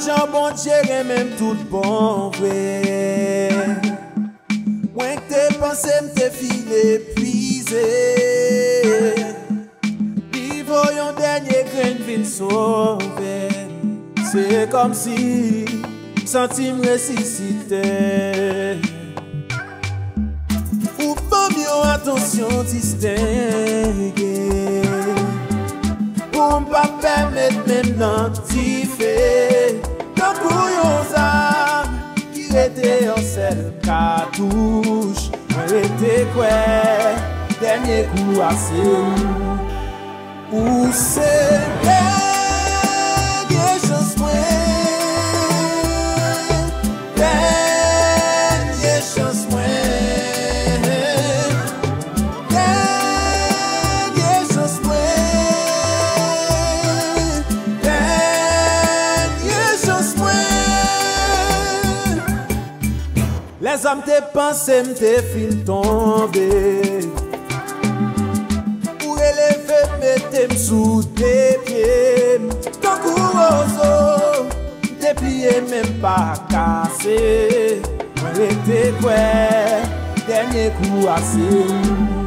J'en et même tout bon fait. Ouin que tes pensées m't'hil épuisaient. Vivo yon dernier grain, vite sauvé. C'est comme si c'est me ressuscité. Ou pas mieux, attention distingue? Ou m'a permis de même dans. kwe, denye kou ase ou, ou se de. sa mte panse mte fin tombe. Ou eleve metem sou te pye Tankou ozo, te plie men pa kase. Mwen rete kwe, denye kou ase.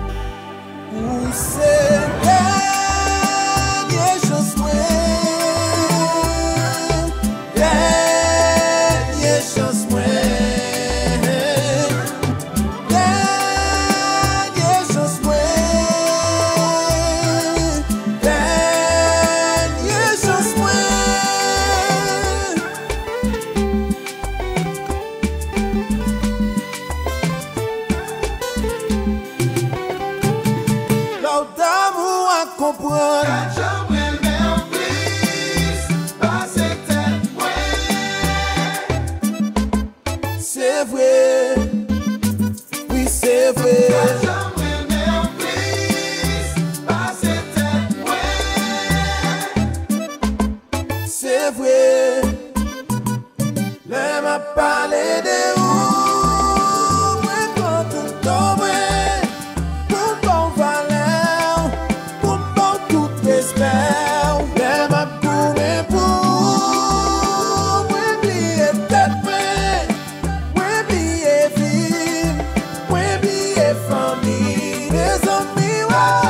Bye.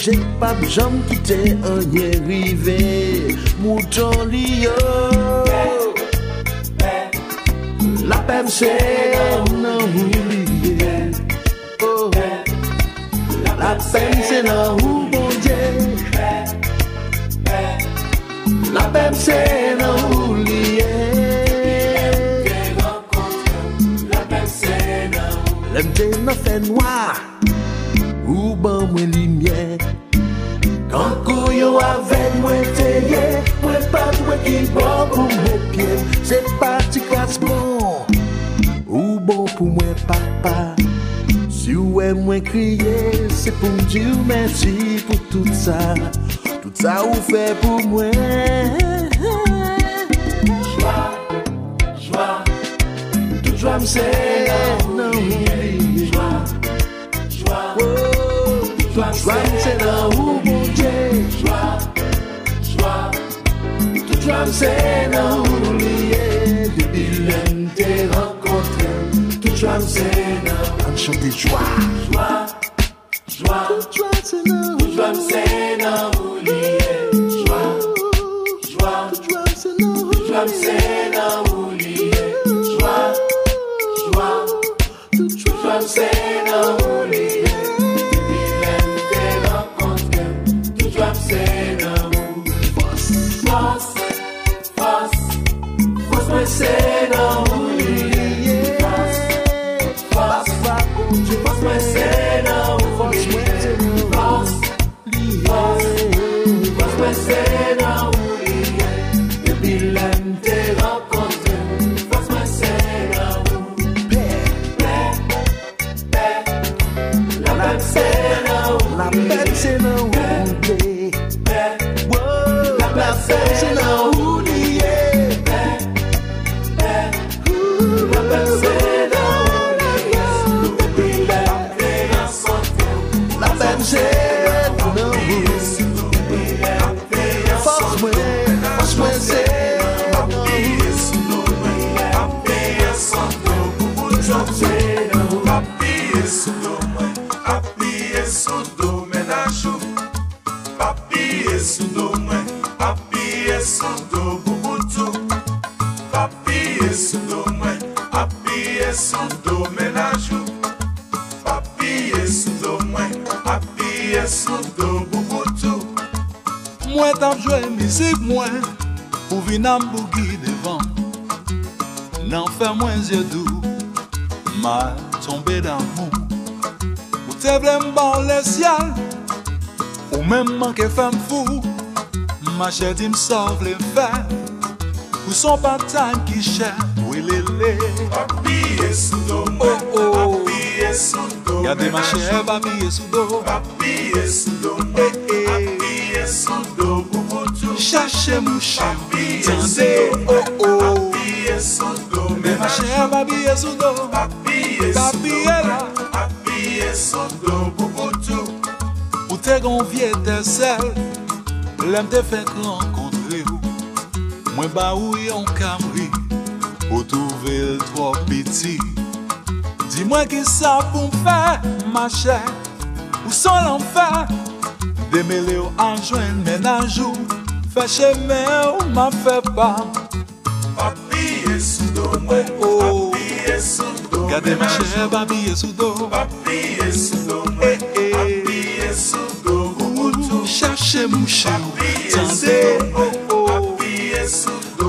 Belge pap jam kite anye rive Mouton li yo La pem se nan ou liye Oh La pem se nan ou La pem se nan ou liye Lem te nan Kankou yo avèm mwen teye Mwen pat mwen ki bon pou mwen pye. Se pati klas bon Ou bon pou mwen papa. Si ou e mwen kriye Se pou mdi ou mersi pou tout sa. Tout sa ou fe pou mwen. Jwa, jwa Tout jwa mse nan oubliye Jwa, jwa Tout jwa mse nan ou c'est non, oublié depuis l'un des rencontres. Toute l'âme c'est non, en chanter joie, joie, joie. Toute l'âme c'est non, toute l'âme c'est non, oublié. Joie, joie, toute l'âme c'est non, toute Che di msav le vet Ou son patan ki chè Wilele Papiye sou do mwen Papiye sou do mwen Yade ma chè papiye sou do Papiye sou do mwen Papiye sou do mwen Chache mouche Tande Papiye sou do mwen Yade ma chè papiye sou do Papiye sou do mwen Papiye sou do mwen Ou te gonvye te sel Lèm te fèk renkontre ou Mwen ba ou yon kamri Ou touve l tro piti. Di mwen ki sa pou m fè, ma chè Ou son lan fè Demele ou anjwen menajou Fè chè mè ou ma fè pa. Papiye sou do mwen, oh. papiye sou do Gade ma chè, papiye sou do. Papiye sou do chercher mon chão. Tandê,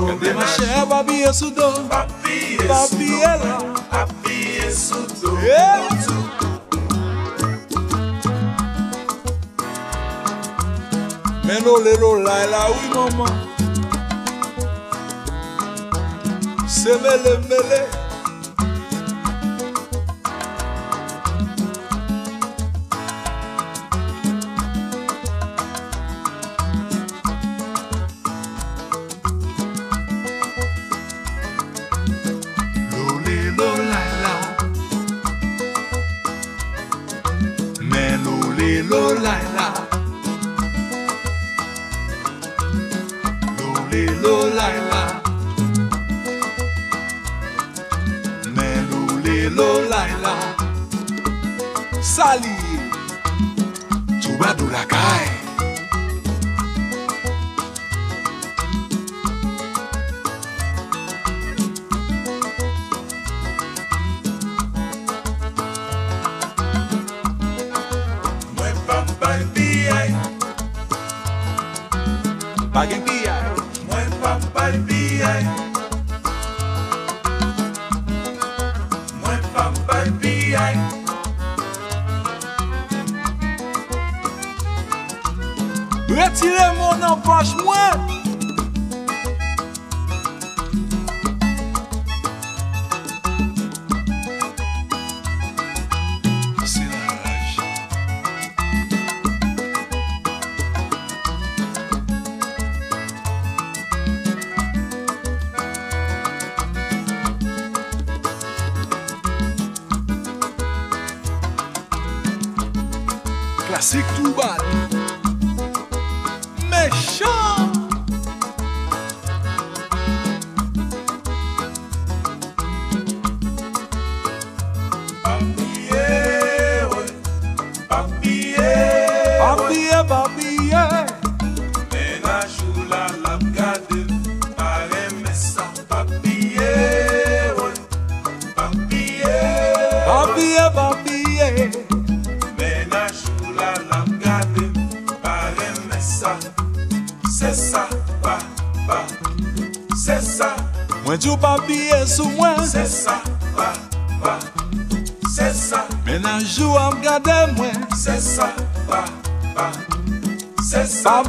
cadê Maché, Babi Essudô? Babi Ela, Babi Essudô. Menolelo la la oui maman Semele mele, mele.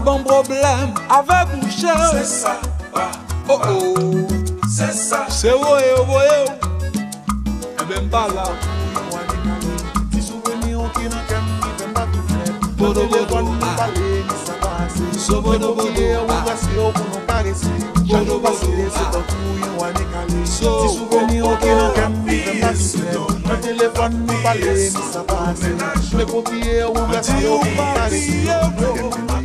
bon problem avek mou chè Se sa pa pa oh. Oh. Se sa Se woye woye Ebe mpa la Ti souveni yon ki nan kem Ni ven ba tou flem Bodo bodo Ni pale ni sa pase So bodo bodo Ou gasi ou pou nou paresi Bodo bodo Se ta kou yon ane kale So Ti souveni yon ki nan kem Ni ven ba tou flem Mwen telefon ni pale ni sa pase Mwen kopye ou gasi ou pou nou paresi Mwen kopye ou gasi ou pou nou paresi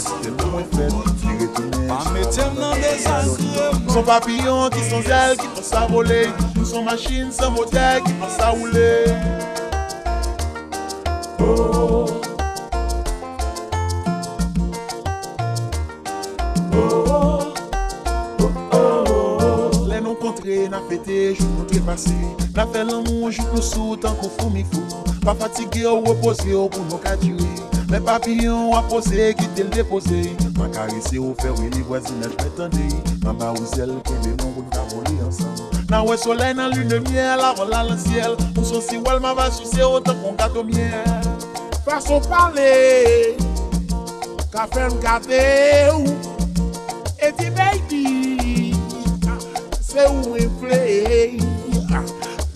Tel pou mwen fèt, li retounè Pa metem nan desansye Nou son papillon ki son zel, ki pan sa vole Nou son machin san motel, ki pan sa oule Oh Na fete, joun nou trepase Na fe lan moun, joun nou sou, tan kon foun mi foun Pa fatige ou repose ou pou nou kadire Mè papillon apose, kite l depose. Mè karese ou fè wè li vwazinet mè tende. Mè ba ou zèl, kèmè non goun kavole ansan. Nan wè soley nan lune miel, avon lan lan siel. Ou son si wèl mè va suse, otan kon gato miel. Fason pale, ka fèm gade ou. E di baby, se ou mwen play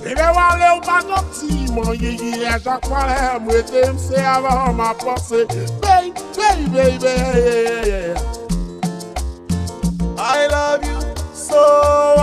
Bebe wale ou pa gop mon I a chaque fois les mouettes me c'est avant ma pensée baby baby baby I love you so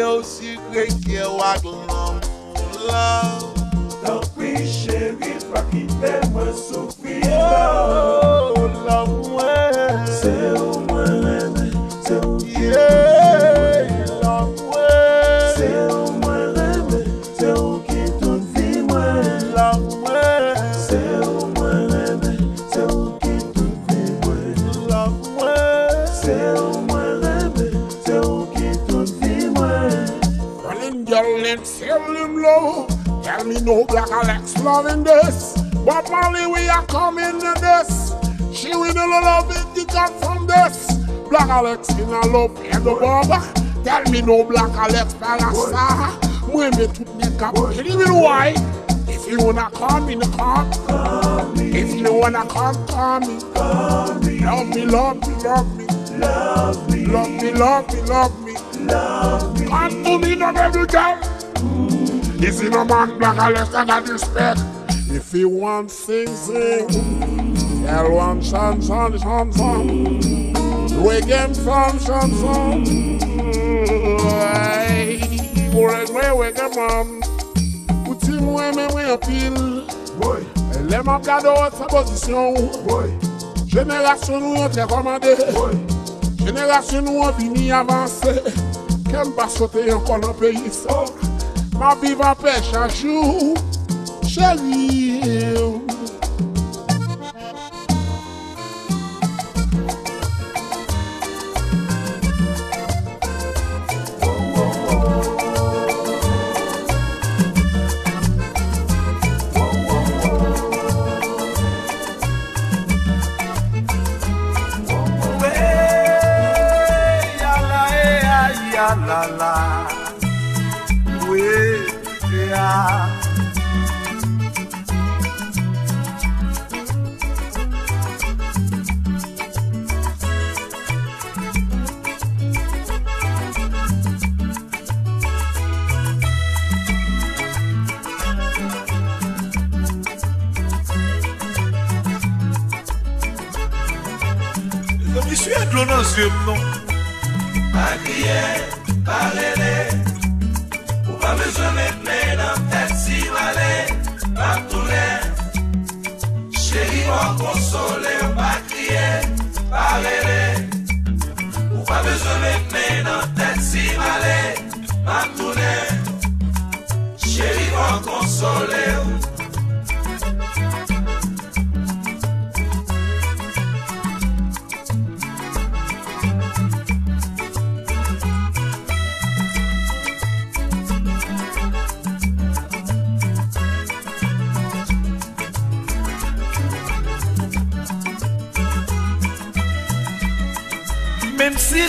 eu segurei que eu aglomo Não, não fui xerife aqui ter mansofrido no black Alex loving this. But Molly, we are coming to this. She will no love it, got from this? Black Alex in a love and the barber. Tell me no Black Alex Palasa. Mwen me tout ne kap. You know why? If you wanna call me, call. If you wanna call, call me. Love me, love me, love me. Love me, love me, love me, love me. Love me. Come to me, no baby girl. You see no man black and less than a respect. If he want sing, sing. Tell one son, son, son, son. Wigem son, son, son. Kore kwe wege man. Uti mwen men mwen apil. Boy. Eleman gado sa posisyon. Boy. Jenerasyon nou an te komande. Boy. Jenerasyon nou an vini avanse. Ken basote yon kon an peyi sa. Oh. Mas viva a Ju, cheguei eu.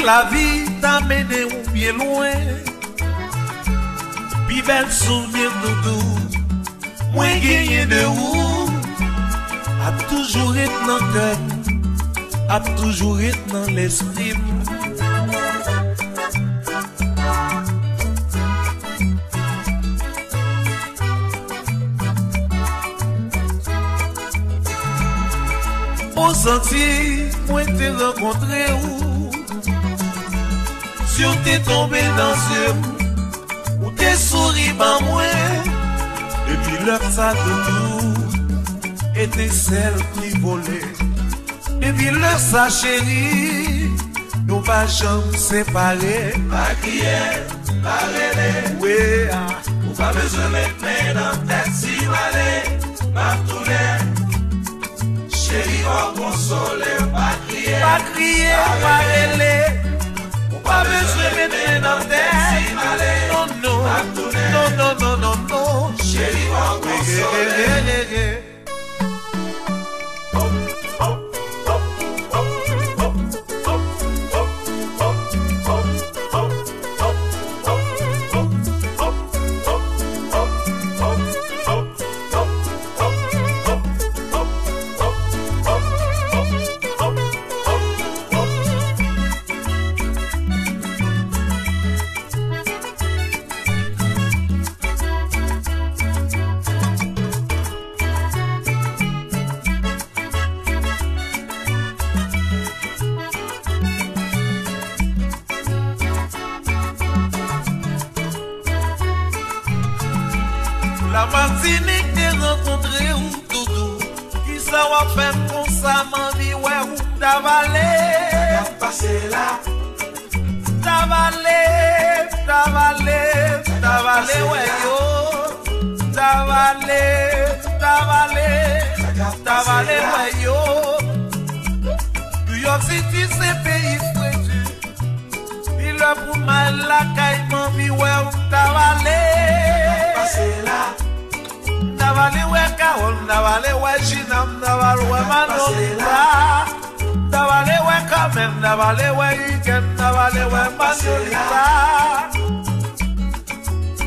La vie t'a mené ou bien loin, puis bel souvenir tout, moins gagné de a toujours été dans le cœur, a toujours été dans l'esprit. Au sentier, moi t'ai rencontré où? Sur t'es tombé dans ce Où t'es souri par moi. Depuis l'heure ça de tout Était celle qui volait. Depuis l'heure ça chérie Nous pas jamais séparés. Pa kriye, pa rele Ouais, ah. Ou pa bezwen met men nan tèt si male Pa toune Chéri mwen konsole Pa kriye, No, no, no, no, no, no. Yeah, yeah, yeah. ikenna balewe ikenna balewe masulita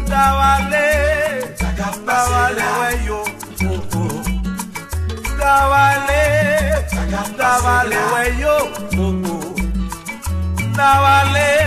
dabale dabalewe yo dabale dabalewe yo dabale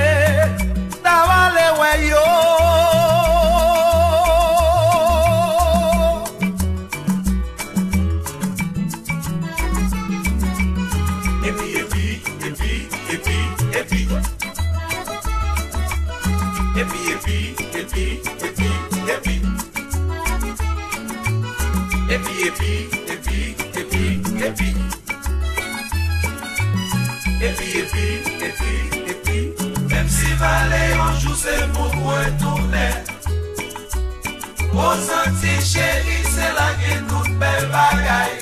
Bon santi cheri, se la gen tout bel bagay.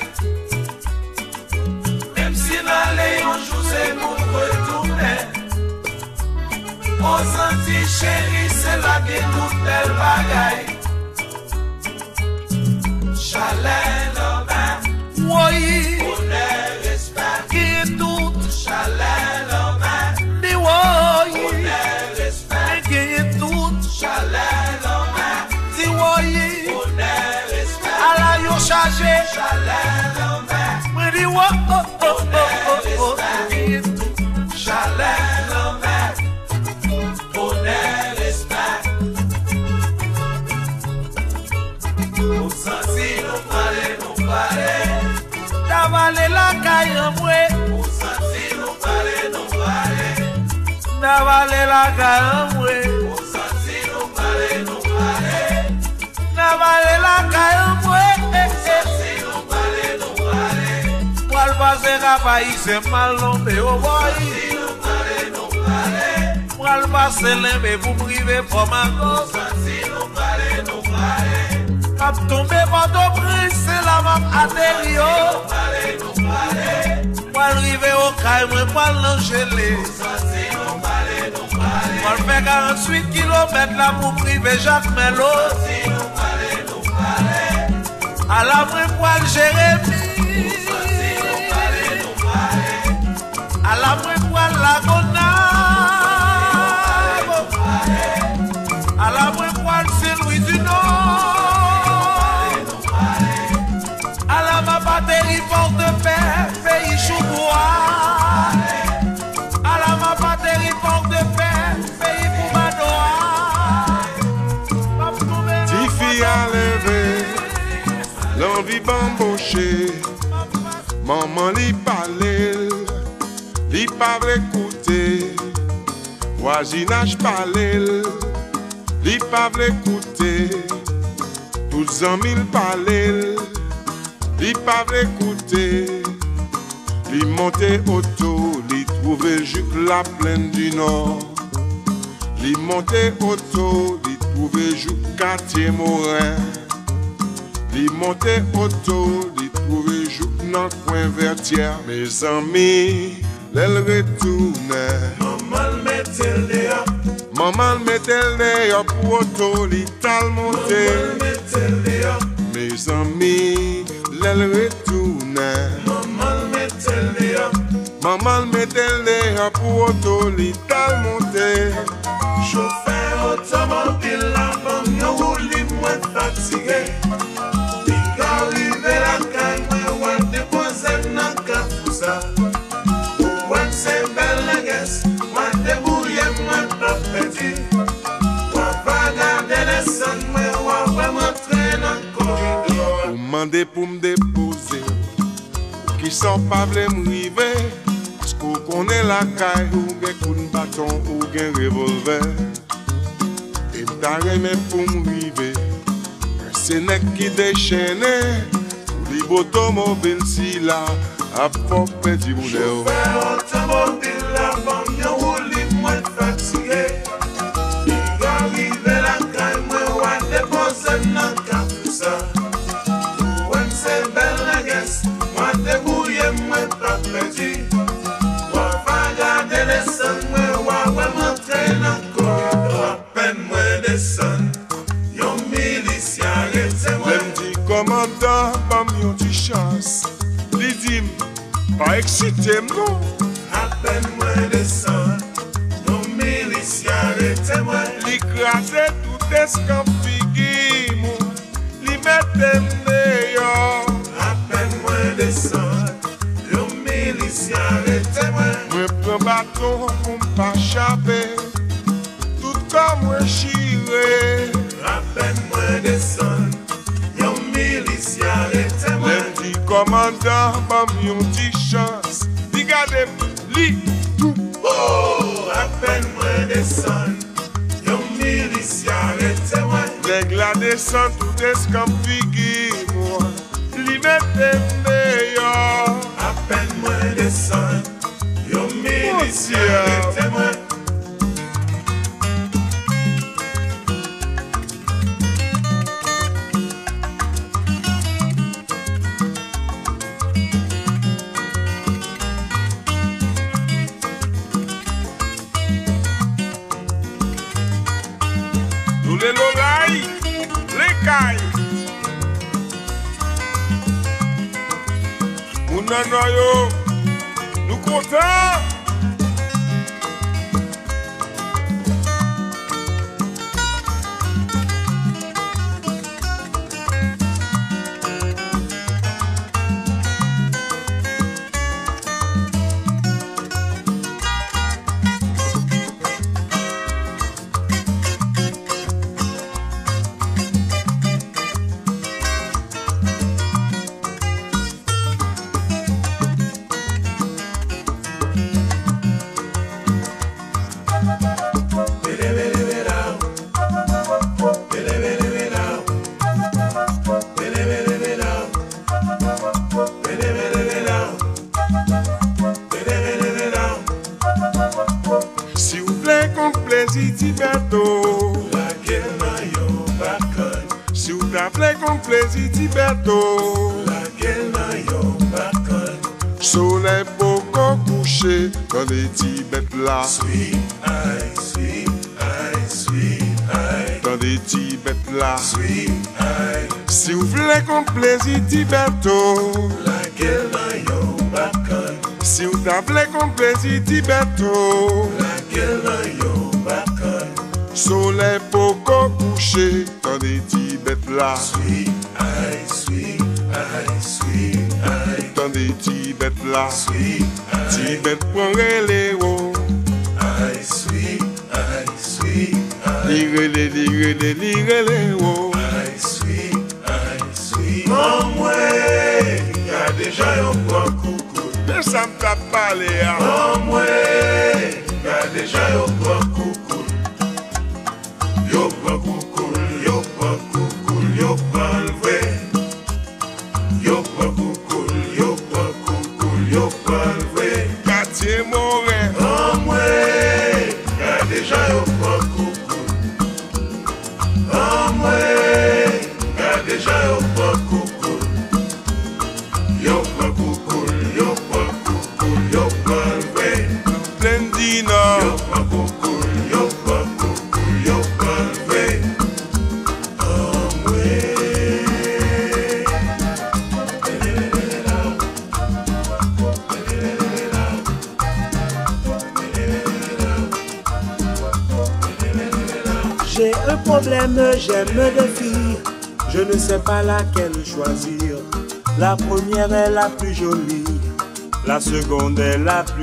Mem si male yonjou, se moun retourne Bon santi cheri, se la gen tout bel bagay. Chalet chaje Chale lombe Mwen di wo oh oh oh oh oh, oh. Chale lombe Pone l'espèk Mwen santi nou pale nou pale Navale la kayan mwen Mwen santi nou pale nou pale Navale la kayan mwen Mwen santi nou pale nou pale Navale la kayan mwen parler Wal pase kapayi se mal nombe o boy Antilles nous parler, nous parler Wal pase lembe pou prive pou magos Antilles nous parler, nous parler Ap tombe pato pris se la Wal fe 48 kilomet la pou prive Jacques Melo Antilles nous parler, nous parler A la mwen wal Jérémy l'envie bamboche Maman li pale, li pa vle koute Voisinage pale, li pa vle koute Tout zanmil pale, li pa vle koute Li monte oto, li trouve juk la plaine du nord. Li monte oto, li trouve jou quartier morin. Li monte oto, li trouve jou nan coin vertière Mes amis, Del retoune Maman metel de ya Maman metel de ya Pou oto li tal monte. Maman metel de ya Me zami Del retoune Maman metel de ya Maman metel de ya Pou oto li tal monte. Choufe otomobil La van yo ou li mwen fatige mande pou m depose Ou ki san pa vle m rive Skou konen la kay ou gen koun baton ou gen revolver. E m ta reme pou m rive Se Ou si la A automobile la bam Pa eksite mnon Apen mwen desan Non milis yare temwen Li kraze tout eskan figi moun Li metem deyo Apen mwen desan Non milis yare temwen Mwen pren baton mwen pa chape Tout kon mwen chire. Apen mwen desan Komandan bam yon ti chans Di gade m li tou. Oh, apen mwen desan Yon milis yare te mwen Neg la desan tout eskan figi mwen Li mette meyo Apen mwen desan Yon milis yare te mwen Moun nan yo, nou kontan. Si ou ta vle kon plezi ti beto,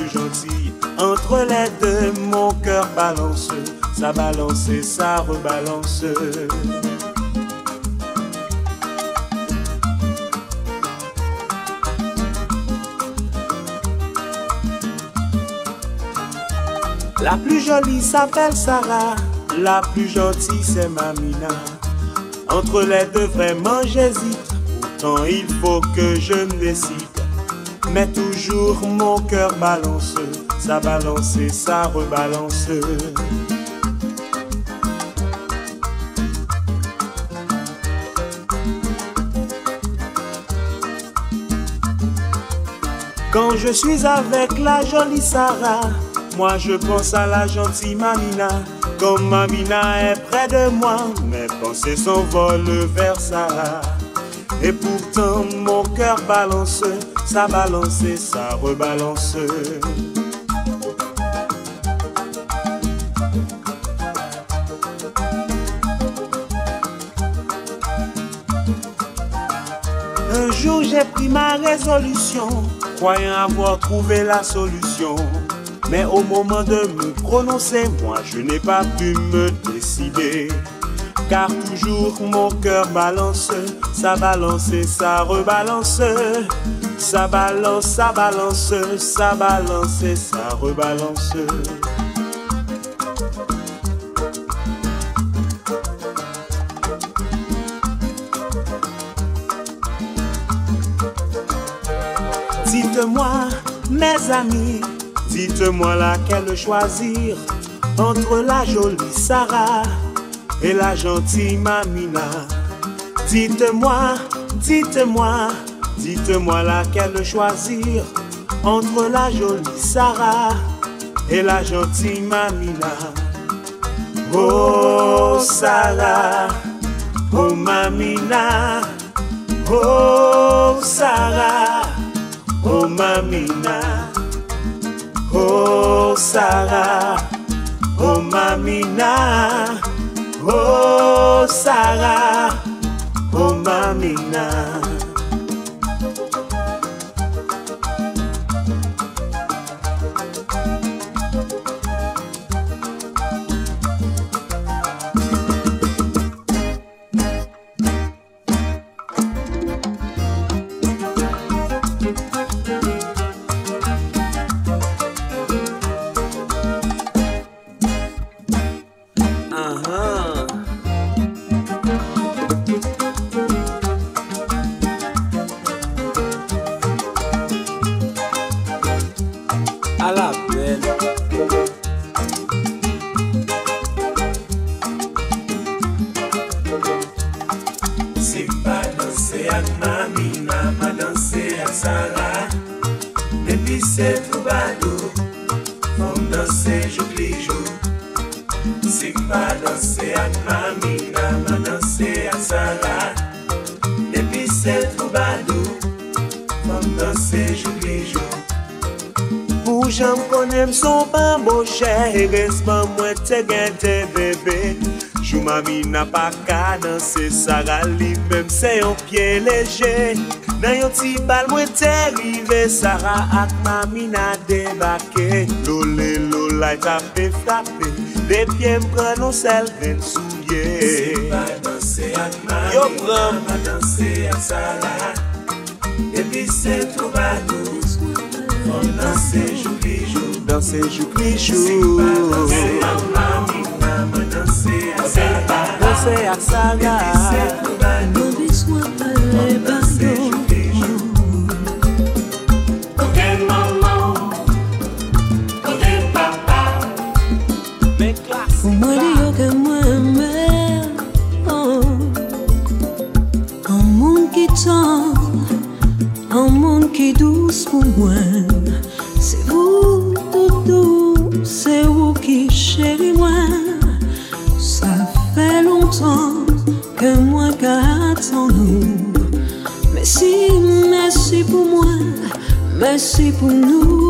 plus gentille. Entre les deux, mon cœur balance. Ça balance et ça rebalance. La plus jolie s'appelle Sarah, la plus gentille c'est Mamina. Entre les deux vraiment j'hésite, pourtant il faut que je me décide. Mais toujours mon cœur balance, ça balance et ça rebalance. Quand je suis avec la jolie Sarah, moi je pense à la gentille Mamina. Comme Mamina est près de moi, mes pensées s'envolent vers Sarah. Et pourtant mon cœur balance, ça balance et ça rebalance. Un jour j'ai pris ma résolution, croyant avoir trouvé la solution. Mais au moment de me prononcer, moi je n'ai pas pu me décider. Car toujours mon cœur balance, ça balance et ça rebalance. Ça balance, ça balance, ça balance et ça rebalance. Dites-moi, mes amis, dites-moi laquelle choisir entre la jolie Sarah et la gentille Mamina. Dites-moi, dites-moi, dites-moi laquelle choisir entre la jolie Sarah et la gentille Mamina. Oh Sarah, oh Mamina, oh Sarah, oh Mamina, oh Sarah, oh Mamina, oh Sarah, oh Mamina. Depi se troubado Fom danse jou pli jou Sikpa danse ak mamina Ma danse ak sara Depi se troubado Fom danse jou pli jou Pou jam konem son pa mou chè E resman mwen te gen te bebe Jou mami na pa ka danse Sara li Mem se yon pye leje. Nan yon ti bal mwen te rive Sara ak mami na debake. Lole lolay tape frape De pye mpren nou sel ven souye. Se pa danse ak mami Yo pran Pa danse ak Sara Depi se trouba nou Fon danse jou li jou. Danse jou li jou Se pa danse ak mami Mama danse moi, dire que moi, mais oh. Un monde qui qui douce pour moi. Merci pour nous.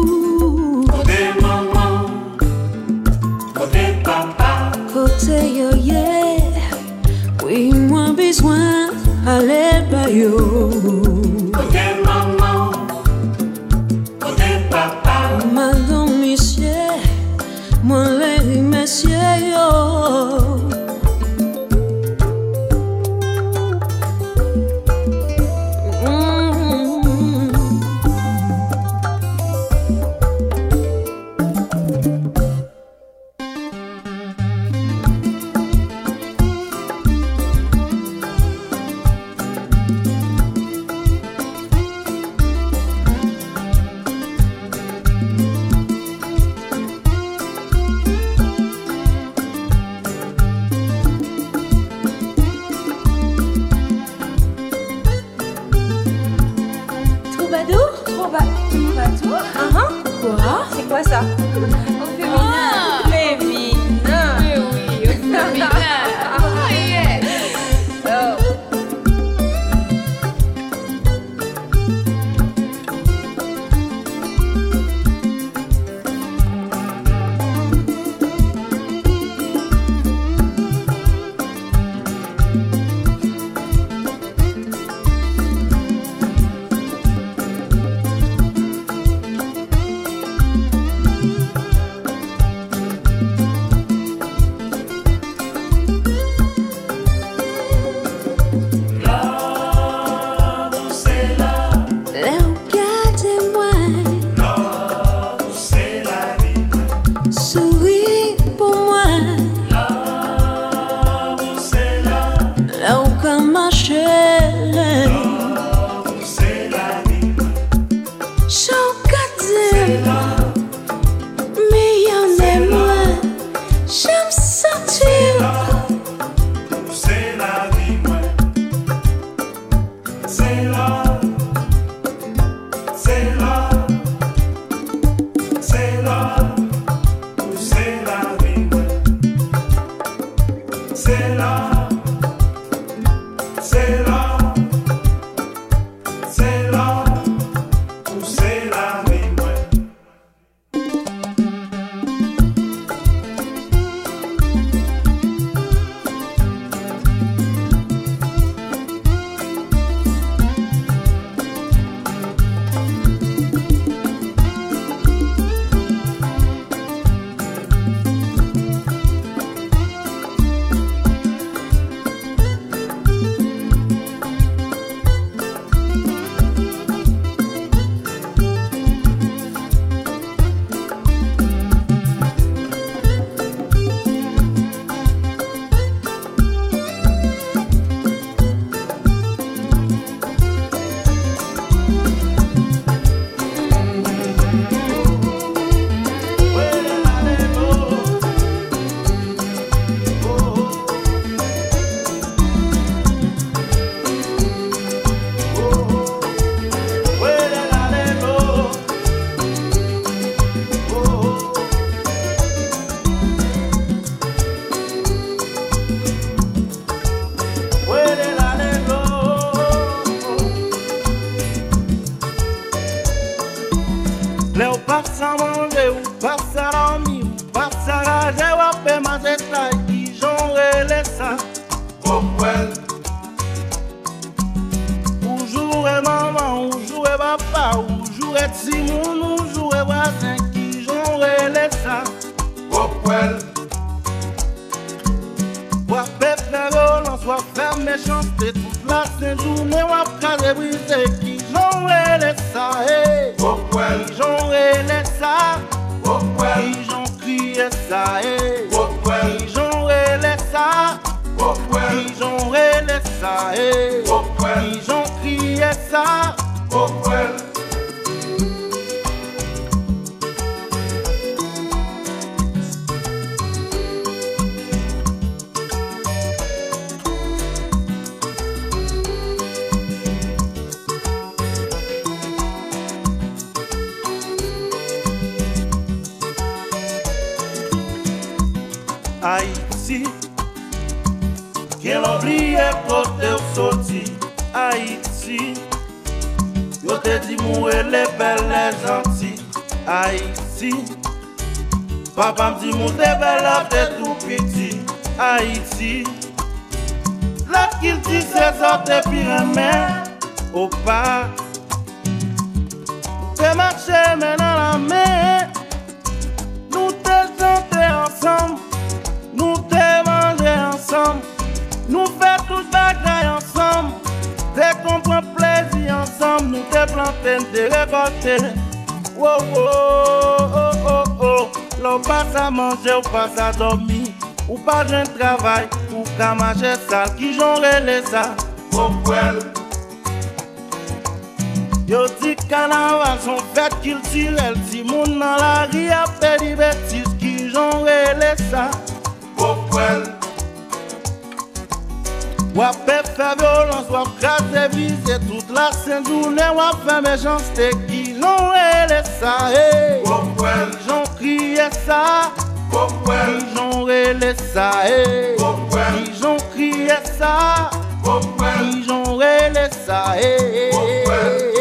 Papa m di mou te bel ap te tou piti Haïti. La kil ti se zote pi remen Ou pa Te marche men nan la men Nou te chante ensemble. Nou te manje ensemble. Nou fe tout bagay ensemble. Te kompren plezi ensemble Nou te planten, te rekote Wow, wow, oh, oh, oh Lò pas a manje ou pas a dormi Ou pas jen travay Ou ka mache sal Ki jon rele sa Pokwel, Yo di kanaval son fèt kiltirel Si moun nan la ri apè di betis Ki jon rele sa pokwel, Wap pe fè violence, wap krasè vize Tout la sen jounè wap fè méchanceté Jon rele sa, hey. Pokwel, Ki jon kriye sa pokwel, Ki jon rele sa, hey. Pokwel, Ki jon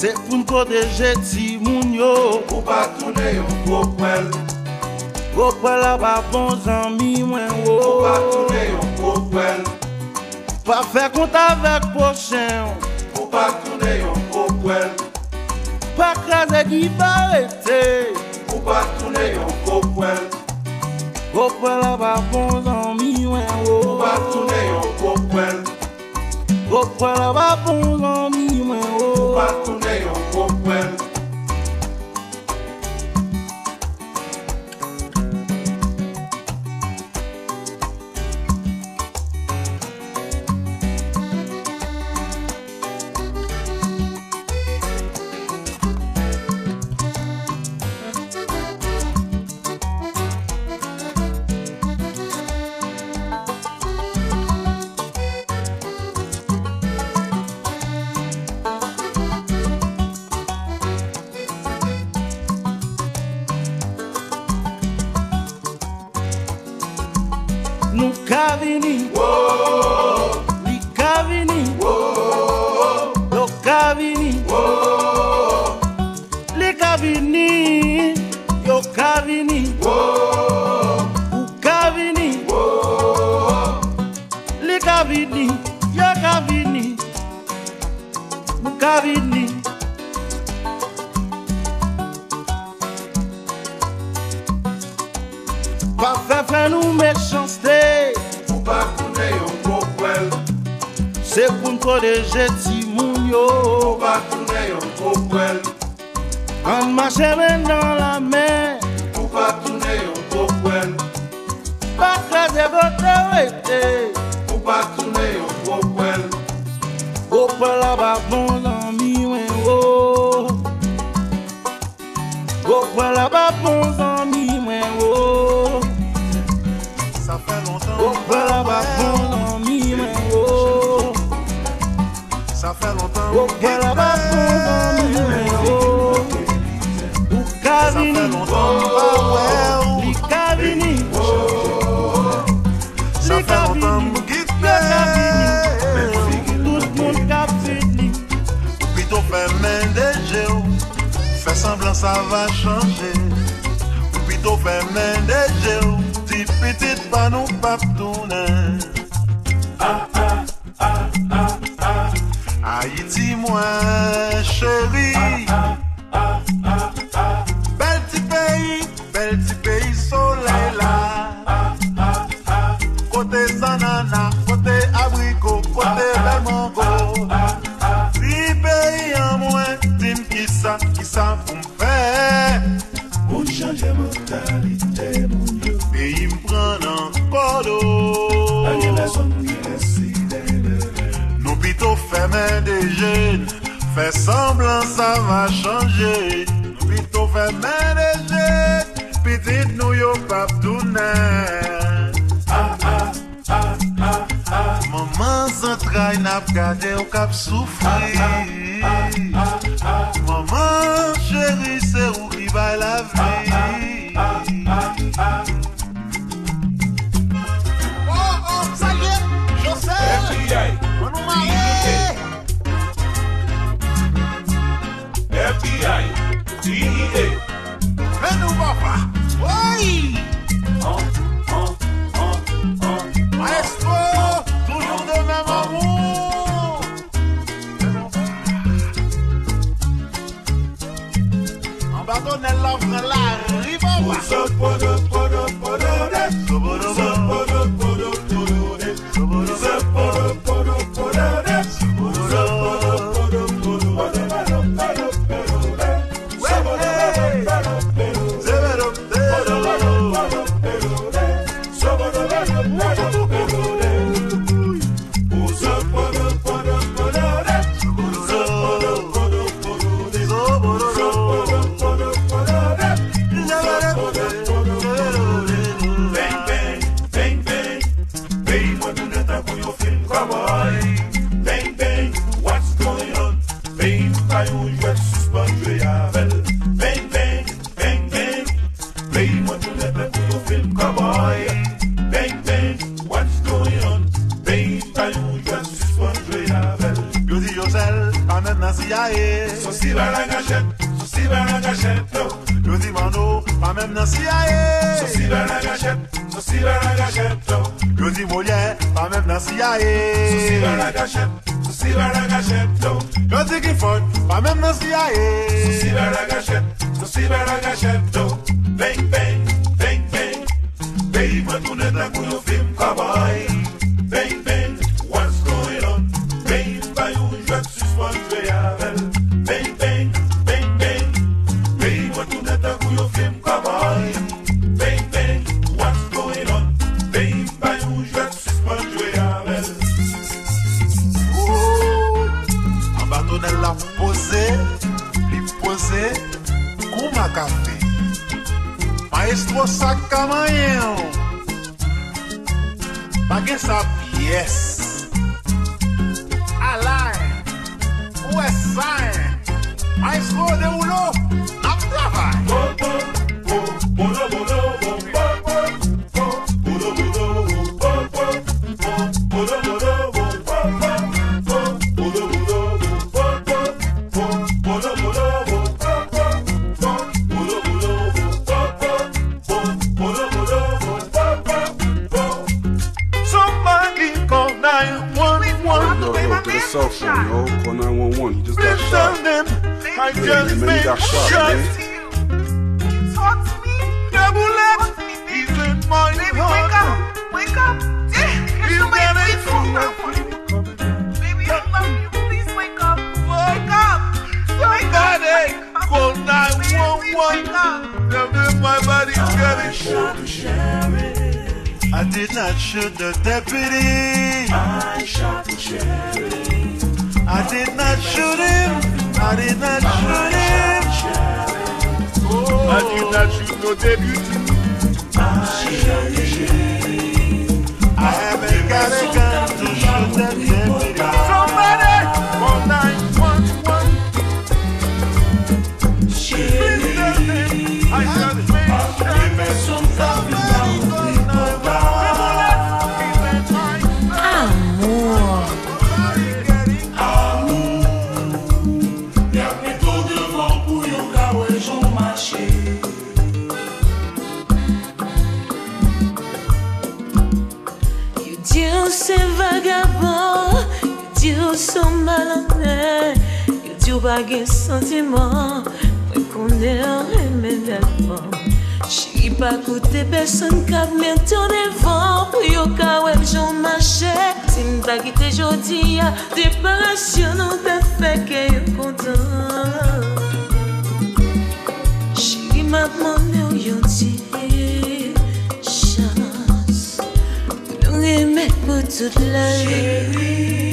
Se pou n proteje ti moun yo. Ou pa toune yon pokwel, Gopwe la pa bon zami mwen wo. Ou pa toune yon pokwel, Pa fè kont avèk pochen. Ou pa toune yon pokwel, Pa krasè ki ou pa toune yon pokwel, Gopwe la pa bon mwen wo. Ou pa toune yon pokwel, Gopwe la pa bon mwen pato meio did not shoot the deputy. I shot the sheriff. I did not shoot him. I did not shoot him. I did not shoot no deputy. I you dire pas de sentiment, moi connais aimer d'accord. J'y pas coûté personne qui a mis ton devant pour yo ka ouais j'en marché. Si m'pas quitté jodi ya, déparation nous te que yo content. J'y m'a demandé où yo dit chance. Nous aimer pour toute la vie.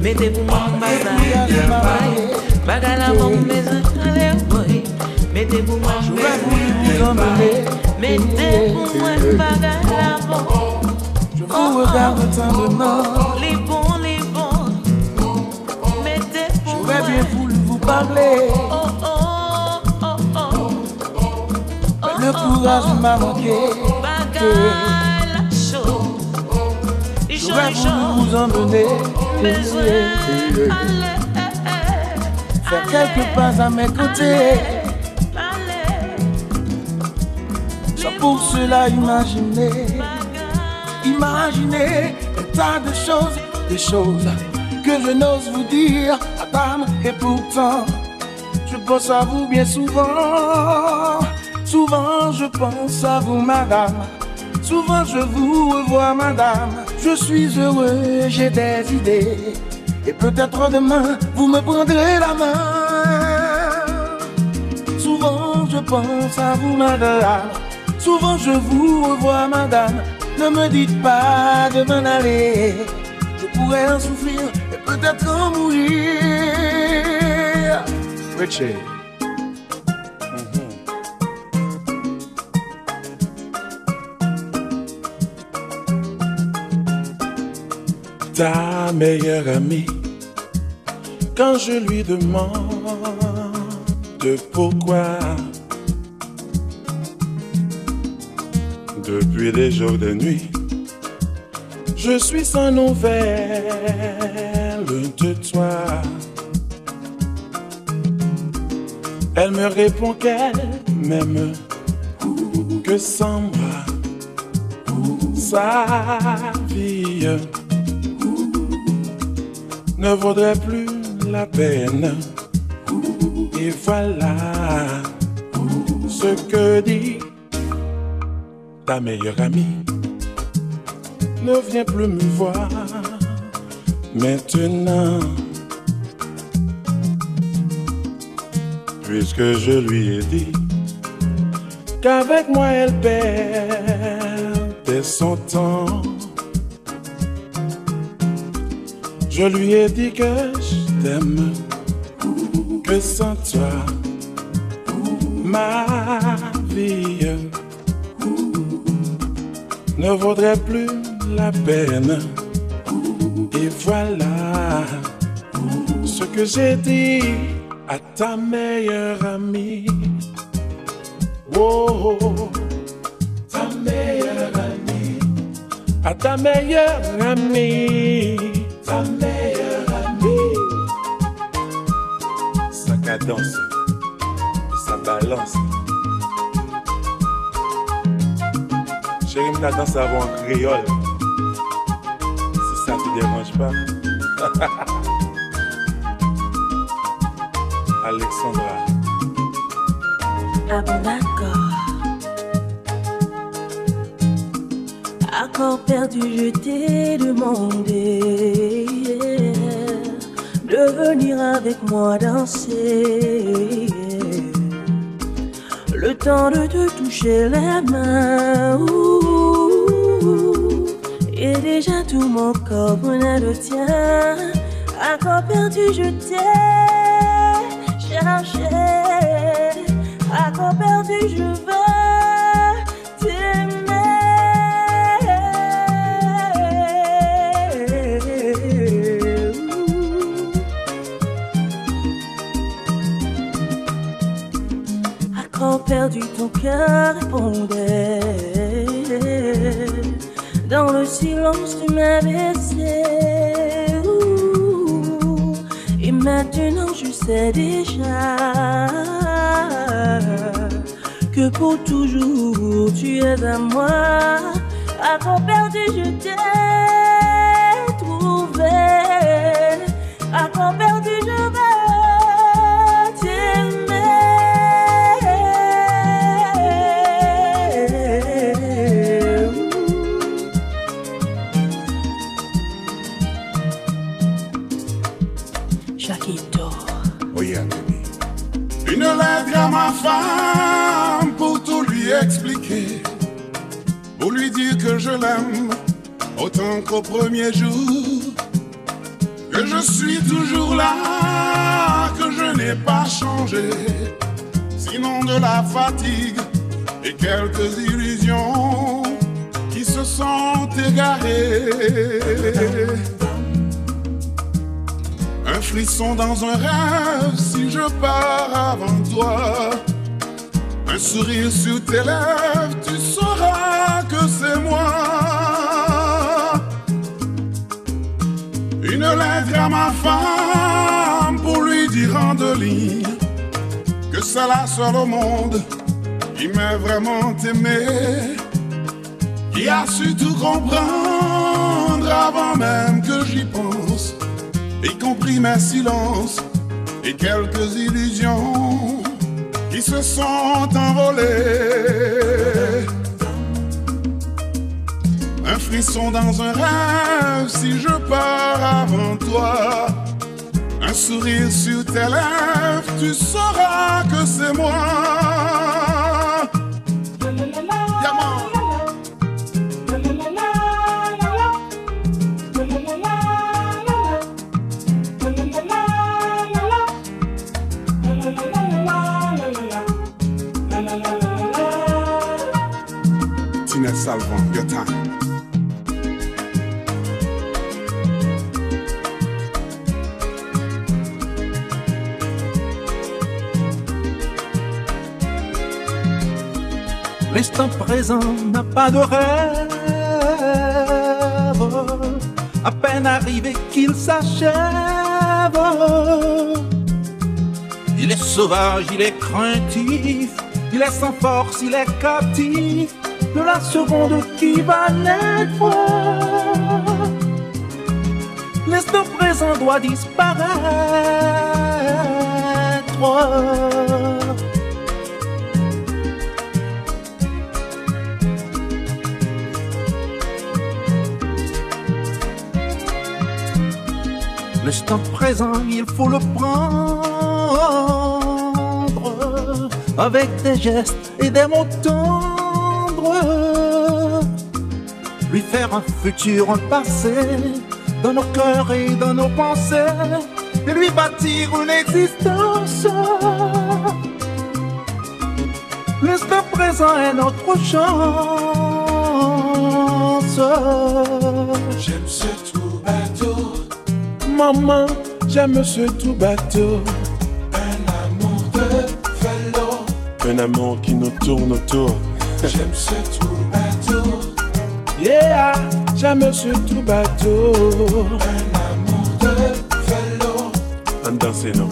Mete bon bon bon pou moun bazay Baga la moun mezan ale woy. Mete pou moun mezan Mete pou moun baga la moun Jou kou wè gavè tan de mò le courage m'a manqué. J'aurais voulu vous emmener. Faire quelques pas à mes côtés. Sans pour cela imaginer. Imaginez un tas de choses, des choses que je n'ose vous dire, et pourtant, je pense à vous bien souvent. Souvent, je pense à vous, madame. Souvent, je vous revois, madame. Je suis heureux, j'ai des idées. Et peut-être demain, vous me prendrez la main. Souvent, je pense à vous, madame. Souvent, je vous revois, madame. Ne me dites pas de m'en aller. Je pourrais en souffrir peut-être. Richie. Ta meilleure amie, quand je lui demande pourquoi, depuis des jours de nuit, je suis sans nouvelles de toi. Elle me répond qu'elle m'aime, que sans moi, sa vie ne vaudrait plus la peine. Et voilà ce que dit ta meilleure amie. Ne viens plus me voir maintenant. Puisque je lui ai dit qu'avec moi elle perdait son temps. Je lui ai dit que je t'aime, que sans toi, ma vie ne vaudrait plus la peine. Voilà ce que j'ai dit à ta meilleure amie. Oh, ta meilleure amie, à ta meilleure amie, ta meilleure amie. Sa cadence, sa balance. Chérie, me danse avant en créole. Si ça te dérange pas. Alexandra. Ah bon d'accord Accord perdu je t'ai demandé De venir avec moi danser Le temps de te toucher les mains déjà tout mon corps prenait le tien Accord perdu je t'ai cherché. Accord perdu je veux t'aimer. Accord perdu ton cœur répondait Dans le silence tu m'as baissé. Et maintenant je sais déjà Que pour toujours tu es à moi. Accord perdu je t'ai l'aime autant qu'au premier jour. Que je suis toujours là, que je n'ai pas changé. Sinon de la fatigue et quelques illusions qui se sont égarées. Un frisson dans un rêve si je pars avant toi. Un sourire sur tes lèvres, tu sauras c'est moi. Une lettre à ma femme pour lui dire en deux lignes que c'est la seule monde qui m'a vraiment aimé, qui a su tout comprendre avant même que j'y pense, y compris mes silences et quelques illusions qui se sont envolées. Dans un rêve si je pars avant toi. Un sourire sur tes lèvres, tu sauras que c'est moi. Tina your time. L'instant présent n'a pas de rêve. À peine arrivé qu'il s'achève. Il est sauvage, il est craintif. Il est sans force, il est captif de la seconde qui va naître. L'instant présent doit disparaître. L'instant présent, il faut le prendre avec des gestes et des mots tendres. Lui faire un futur, un passé dans nos cœurs et dans nos pensées et lui bâtir une existence. L'instant présent est notre chance. Maman, j'aime ce tout bateau. un amour de vélo. Un amour qui nous tourne autour. J'aime ce tout bateau, Yeah, j'aime ce tout bateau. un amour de vélo. En danser, non.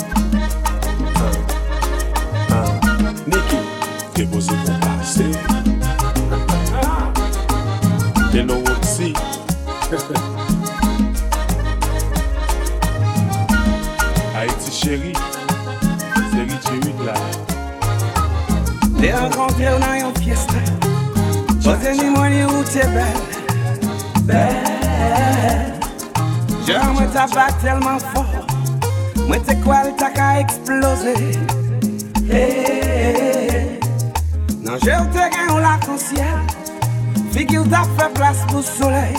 va telman fort. Mwen te kwa l tak a eksplose Nan jè ou te gen ou la konsyel Figi ou da fe plas pou soley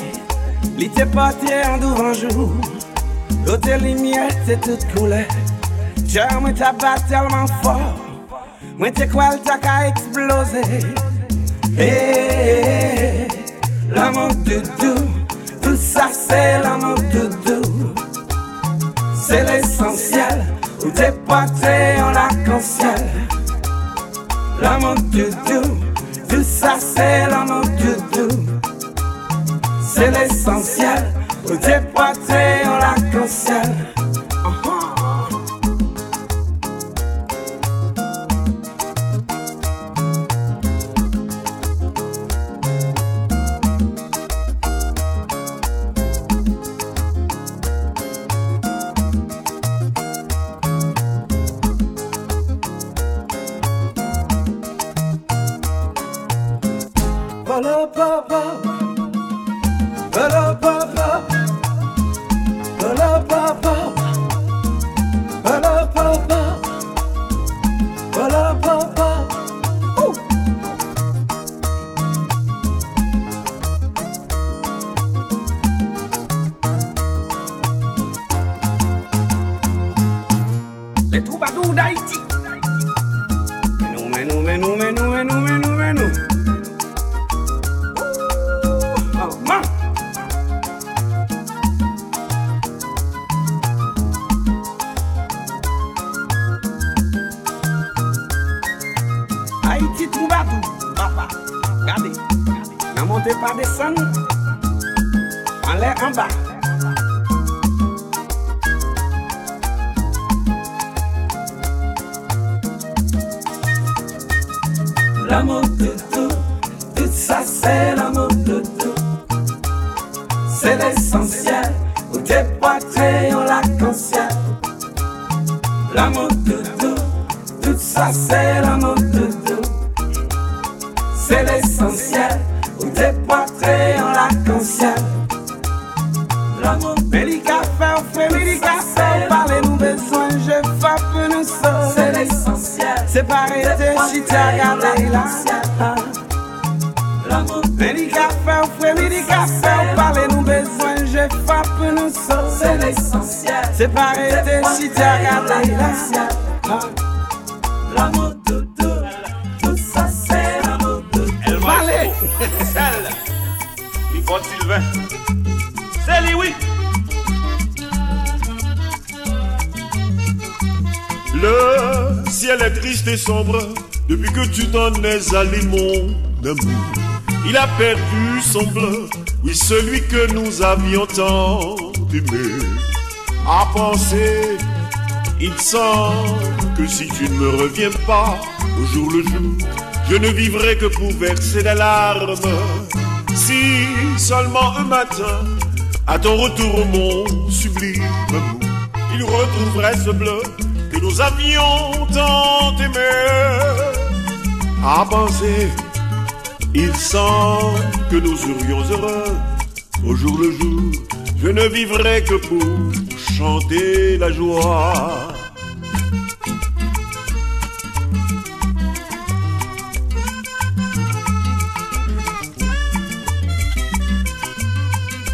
Li te patye an douvan jou Do te limye te tout koule Jè mwen te va telman fort. Mwen te kwa l tak a eksplose L'amour doudou ça c'est l'amour doudou. C'est l'essentiel, où t'es en l'arc-en-ciel. L'amour doudou, tout ça c'est l'amour doudou. C'est l'essentiel, où t'es pointé en l'arc-en-ciel. Ba-la, Il a perdu son bleu, oui, celui que nous avions tant aimé. À penser, il semble que si tu ne me reviens pas au jour le jour, je ne vivrai que pour verser des larmes. Si seulement un matin, à ton retour, mon sublime amour, il retrouverait ce bleu que nous avions tant aimé. À penser, il semble que nous serions heureux au jour le jour. Je ne vivrai que pour chanter la joie.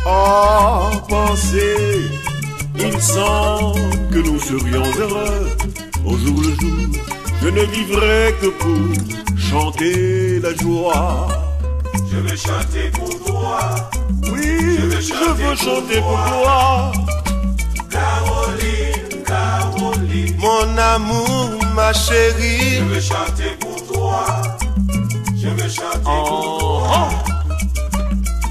À penser, il semble que nous serions heureux au jour le jour. Je ne vivrai que pour chanter la joie. Je veux chanter pour toi. Oui, Je veux je chanter pour toi. Caroline, Caroline. Mon amour, ma chérie. Je veux chanter pour toi. Je veux chanter pour Oh, toi.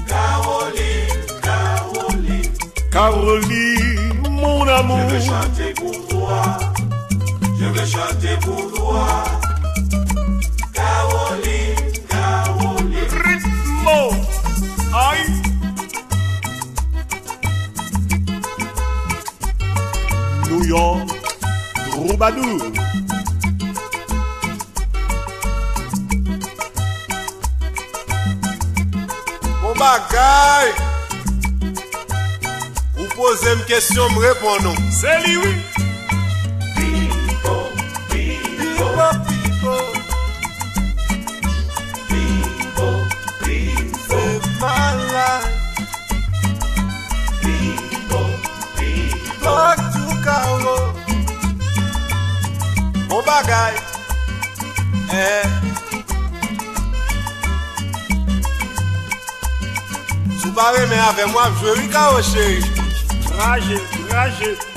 Caroline, Caroline. Caroline, mon amour. Je veux chanter pour toi. Je veux chanter pour toi. York, Troubadour. Mon bagay. Ou pose m kesyon, m repon nou. C'est lui, oui. bagay. Eh. Sou bare men ave mwa, jwe wika o cheri Raje, raje.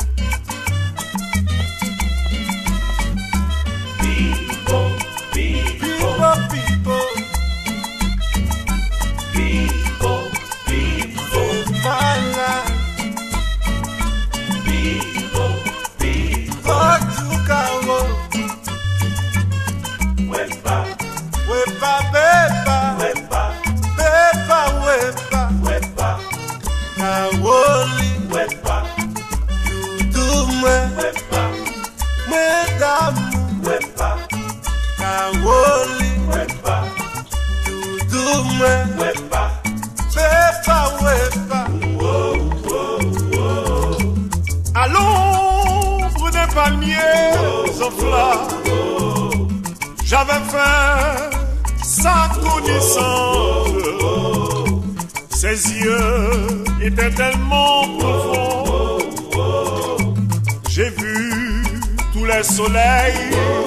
À l'ombre des palmiers en fleurs, j'avais fait sa connaissance. Ses yeux étaient tellement profonds. J'ai vu tous les le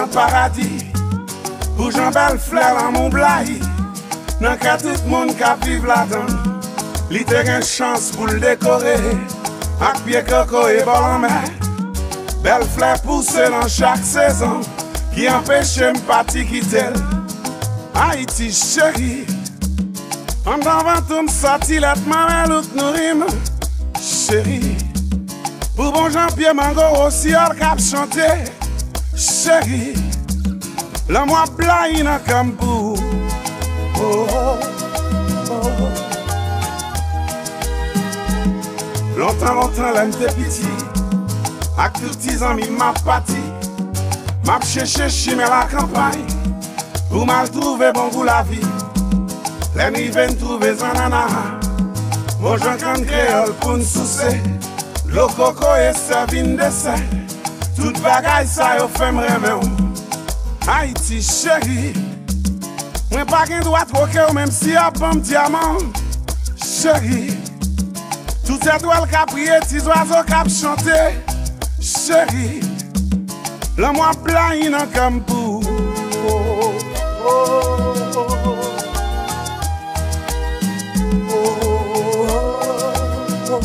nan paradis. Pou jan bel fleur lan moun blayi Nan ka tout moun ka viv la dan Li te gen chans pou l dekore Ak pie koko e bol an mer Bel fleur pousse nan chak sezon Ki empèche m pati kitel Haiti chéri An dan vantou m soti let mame lout nou rim Chéri Pour bon Jean-Pierre Mango aussi hors cap chanté Seri, la mwa bla ina kambou oh, oh, oh. oh. Lontan, lontan lèm te piti Ak touti zami ma pati Map chèche chime la kampay Pou mal trouve bon gou la vi Lèm i ven trouve zanana. Mou jan kan kreol pou nsouse Lo koko e servin dese Tout bagay sa yo fèm reme ou. Haiti chéri Mwen pa gen dwa troke ou Mem si ap bom diamant. Chéri Tout se dwel ka priye Ti zwazo kap chante. Chéri Lè mwa plan inan kampou oh, Oh oh oh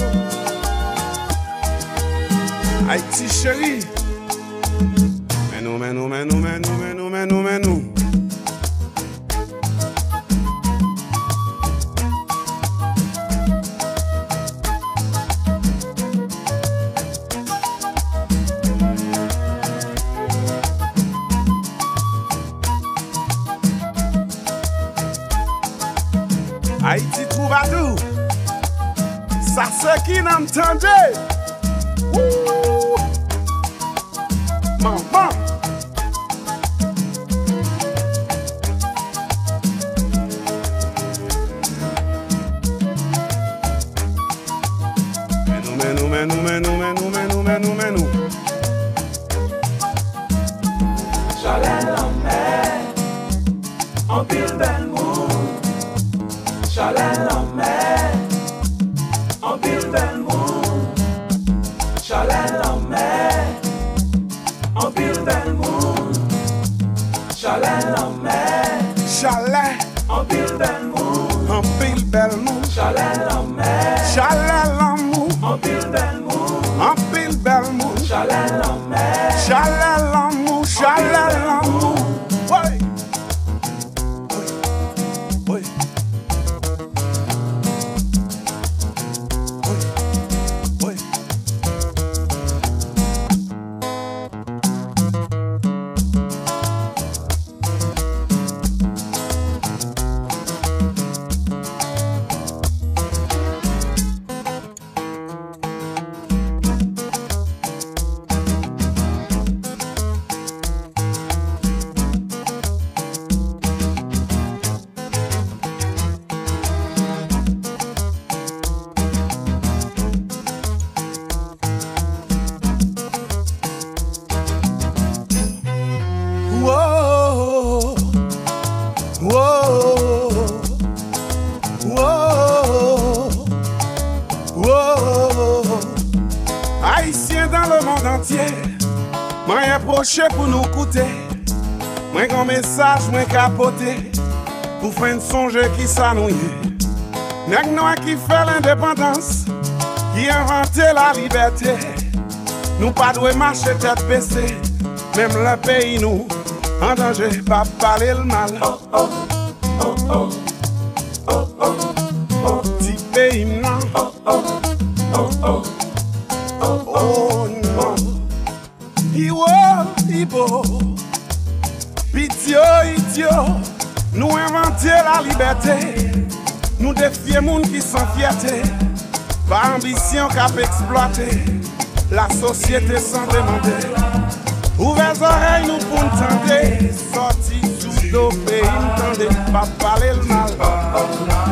Haïti chéri nou, men nou, men nou, men nou, men nou, men nou. Haiti troubadour, sa se ki nan mtande. Pour nous écouter. Moi grand message, moi capoté, pour faire un songe qui s'annouille. Nèg qui fait l'indépendance, qui inventé la liberté. Nous pas doué marcher tête baissée, même le pays nous en danger, pas parler le mal. Oh oh, oh libertè Nou defye moun ki san fiyatè Ba ambisyon kap eksploatè La sosyete san demande Ouve zorey nou pou n'tande Soti sou do pe intande Pa pale l'mal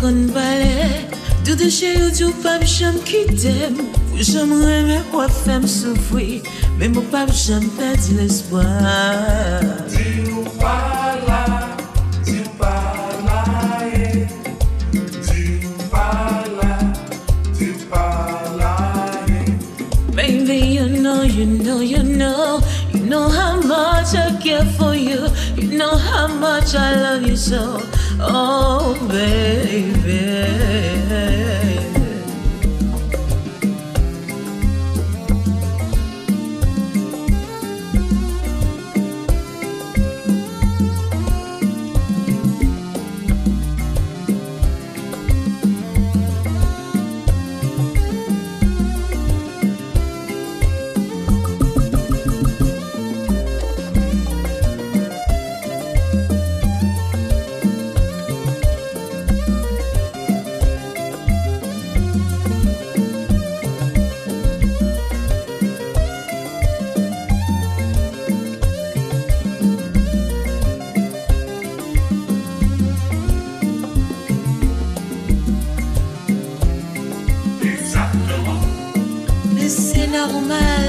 kon pale che yo kitem Fou reme Men mou pa Di ou pa la, Baby you know, you know, you know You know how much I care for you You know how much I love you so Oh, baby. 我们。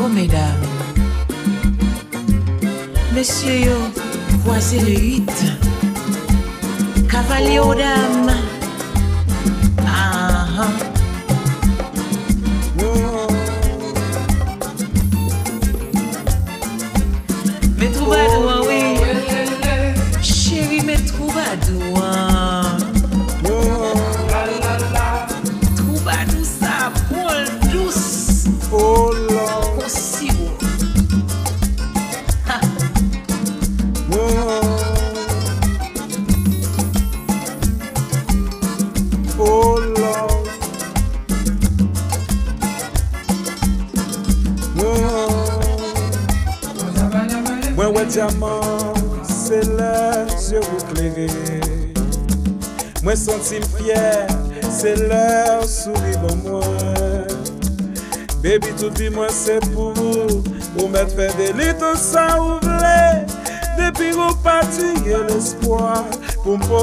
Bon mesdames, messieurs yo, croisez le 8, cavalier aux dames.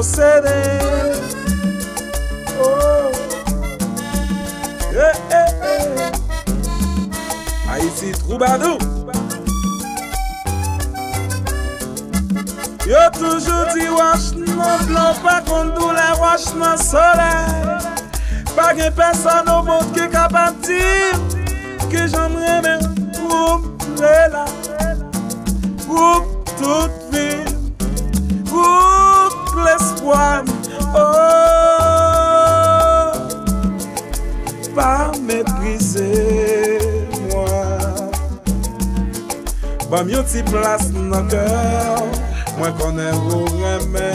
sede oh. yeah, yeah, yeah. Haiti troubadou Yo toujou di wach nan blan pa kondou la wach nan soley Pa gen pesan ou moun ki kapatim Ki jom reme koum lela Koum Fèm yon ti plas nan kèr Mwen konen ou remè.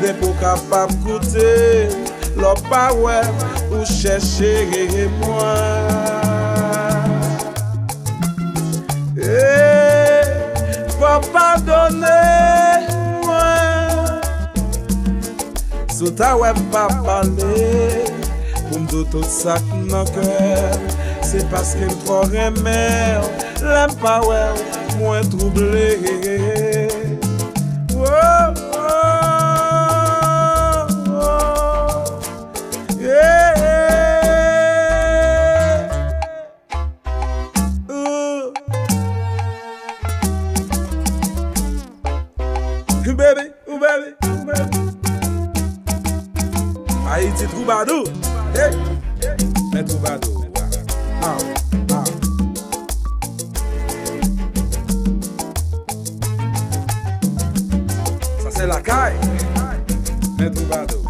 De pou kapap koute Lò pa wè ou chèche re mwen. E, fò padone Sou ta wè pa pale Pou mdo tout sak nan kèr. Se paske m tro remè Lèm pa wè, mwen trouble. cai, é do.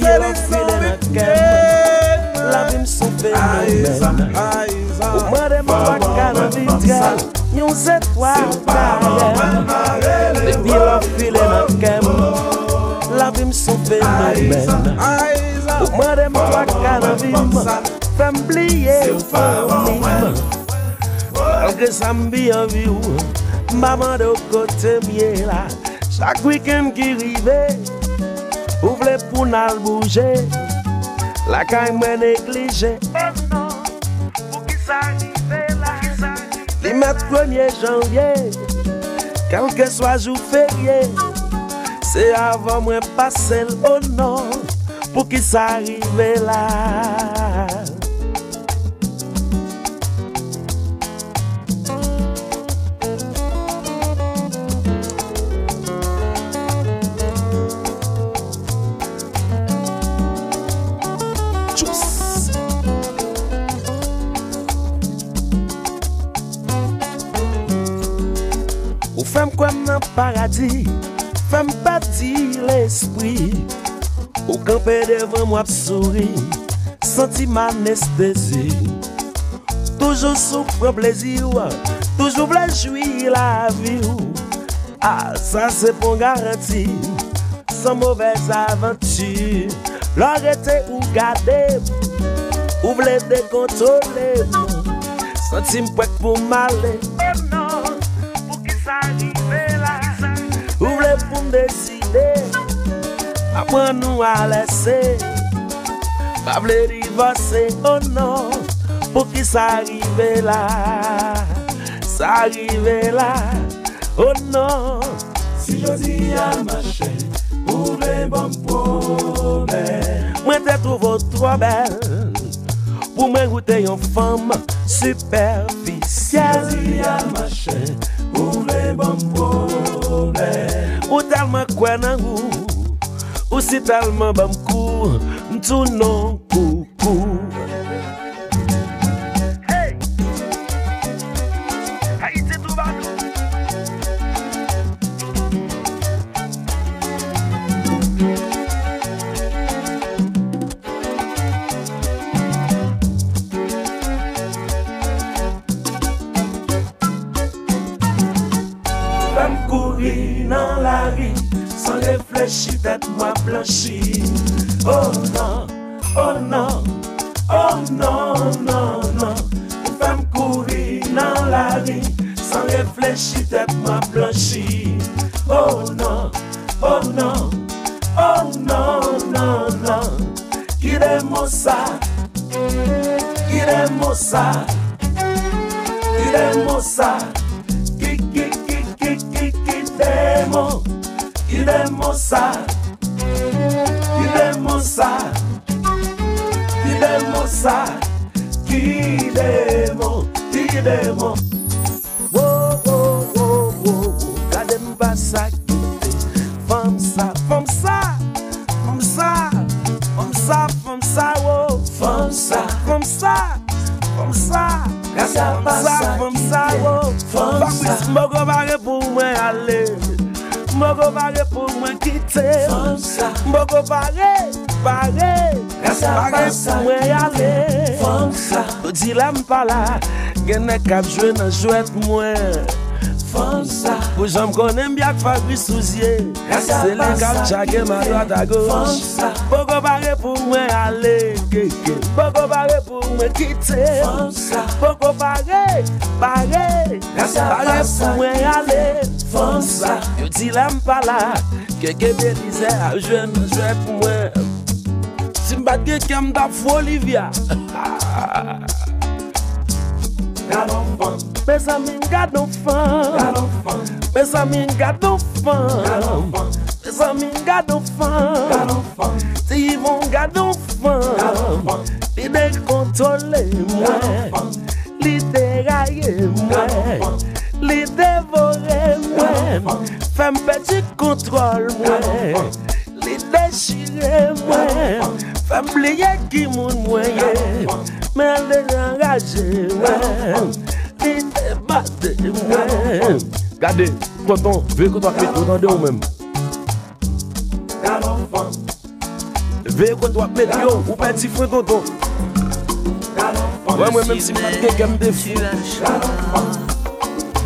vie la file nan kem La vim son fenomen Ou mwen de mou baka nan vitrel Yon zetwa karel Vie la file nan kem La vim son fenomen Ou mwen de mou baka nan vitrel Fem bliye fomim Malke sa mbi anvi ou Maman de kote mye la Chak wiken ki rive Ou vle pou nal bouje La kay mwen neglije. Pou ki sa rive la? Li met premye janvye Kelke swa jou ferye Se avan mwen pase l onon Pou ki sa rive la? paradis Fèm pati l'esprit. Ou kampe devan mwap souri Senti man estesi Toujou sou pran plezi ou Toujou vle jwi la vi ou Ah, sa se pon garanti San mouvez avanti Lorete ou gade Ou vle dekontole Senti mpwek pou male deside Apwen nou a lese. Pa vle rivase o oh non Pou ki sa rive la Sa rive la O oh non. Si jodi a mache Ou vle bon probe Mwen te trouvo tro bel Pou mwen goute yon fam superficiel Si jodi a mache Ou vle bon probe Ou talman kwen nan ou Ou si talman bam kou Mtou nan kou kou. Tête moi blanchie. Oh non, oh non, oh non, non, non. Femme courir dans la rue, sans réfléchir, tête moi blanchie. Oh non, oh non, oh non, non, non. Qui est ça? Qui est ça? moça, que de moça, que de moça. Nou di la m pala Genè kap jwè nan jwèt mwen. Fon sa. Pou jom konen byak fabri souzye Se li kap chage ma doat a goch Poko bare pou mwen ale keke Poko bare pou mwen kite. Fon sa. Poko bare, bare Bare pou mwen ale. Fon sa. Yo di la m pala Keke belize a jwè nan jwèt mwen. Simbat keke m da fwo Olivia. Ha ha ha Mes amin got no fun. Mes amin got no fun. Mes amin got no fun. Ti yon got no fun. Li de kontrole mwen. Li de raye mwen. Li devore mwen. Fem peti kontrol mwen. Li dechire mwen. Fem liye ki moun mwenye. Men de jan raje mwen. Regardez, tonton, veuillez que toi fais tout dans ou même? Veuillez que toi mettre yo ou petit frère tonton Ouais, moi même si pas quelqu'un me défie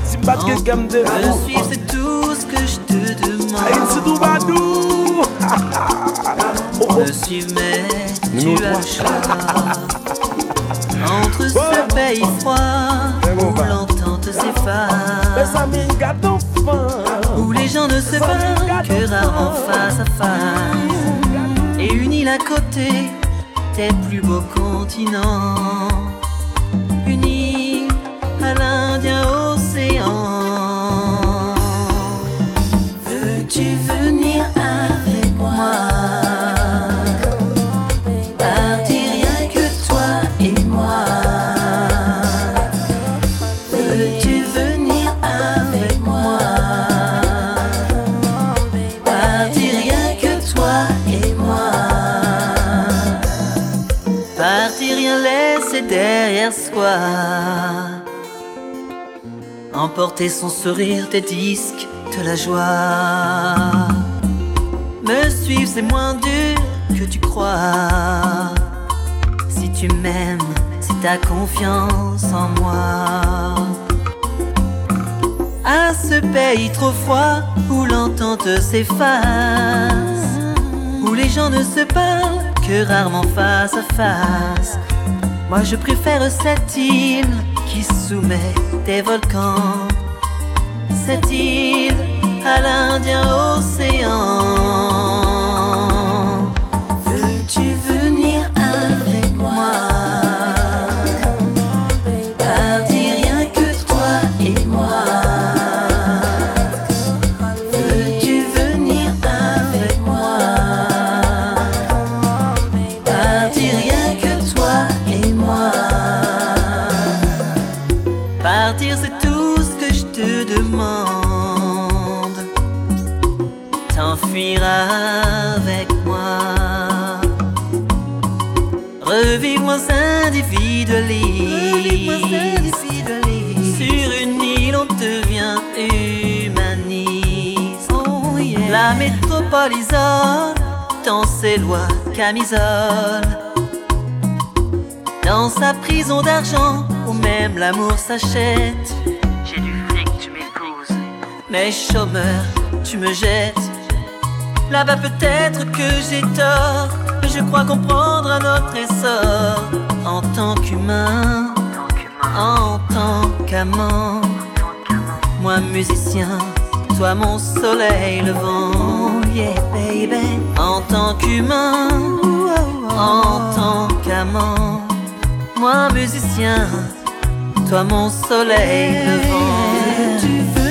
Si pas quelqu'un me défie Me suivre, c'est tout ce que je te demande. Haïti tout badou Me suivre, mais tu as choix. Entre ce pays froid où l'entente Mes s'efface, les gens ne se parlent que rarement face à face, et unis à côté tes plus beaux continents, derrière. Emporter son sourire, tes disques, de la joie. Me suivre, c'est moins dur que tu crois. Si tu m'aimes, c'est ta confiance en moi. À ce pays trop froid où l'entente s'efface, où les gens ne se parlent que rarement face à face. Moi je préfère cette île qui soumet des volcans, cette île à l'Indien océan. Isole dans ses lois camisole. Dans sa prison d'argent où même l'amour s'achète. J'ai du fric, tu m'épouses. Mais chômeur, tu me jettes. Là-bas peut-être que j'ai tort. Mais je crois comprendre un autre essor. En tant qu'humain, en tant qu'amant. Moi musicien, toi mon soleil levant. Yeah baby. En tant qu'humain, en tant qu'amant. Moi musicien, toi mon soleil levant. Veux-tu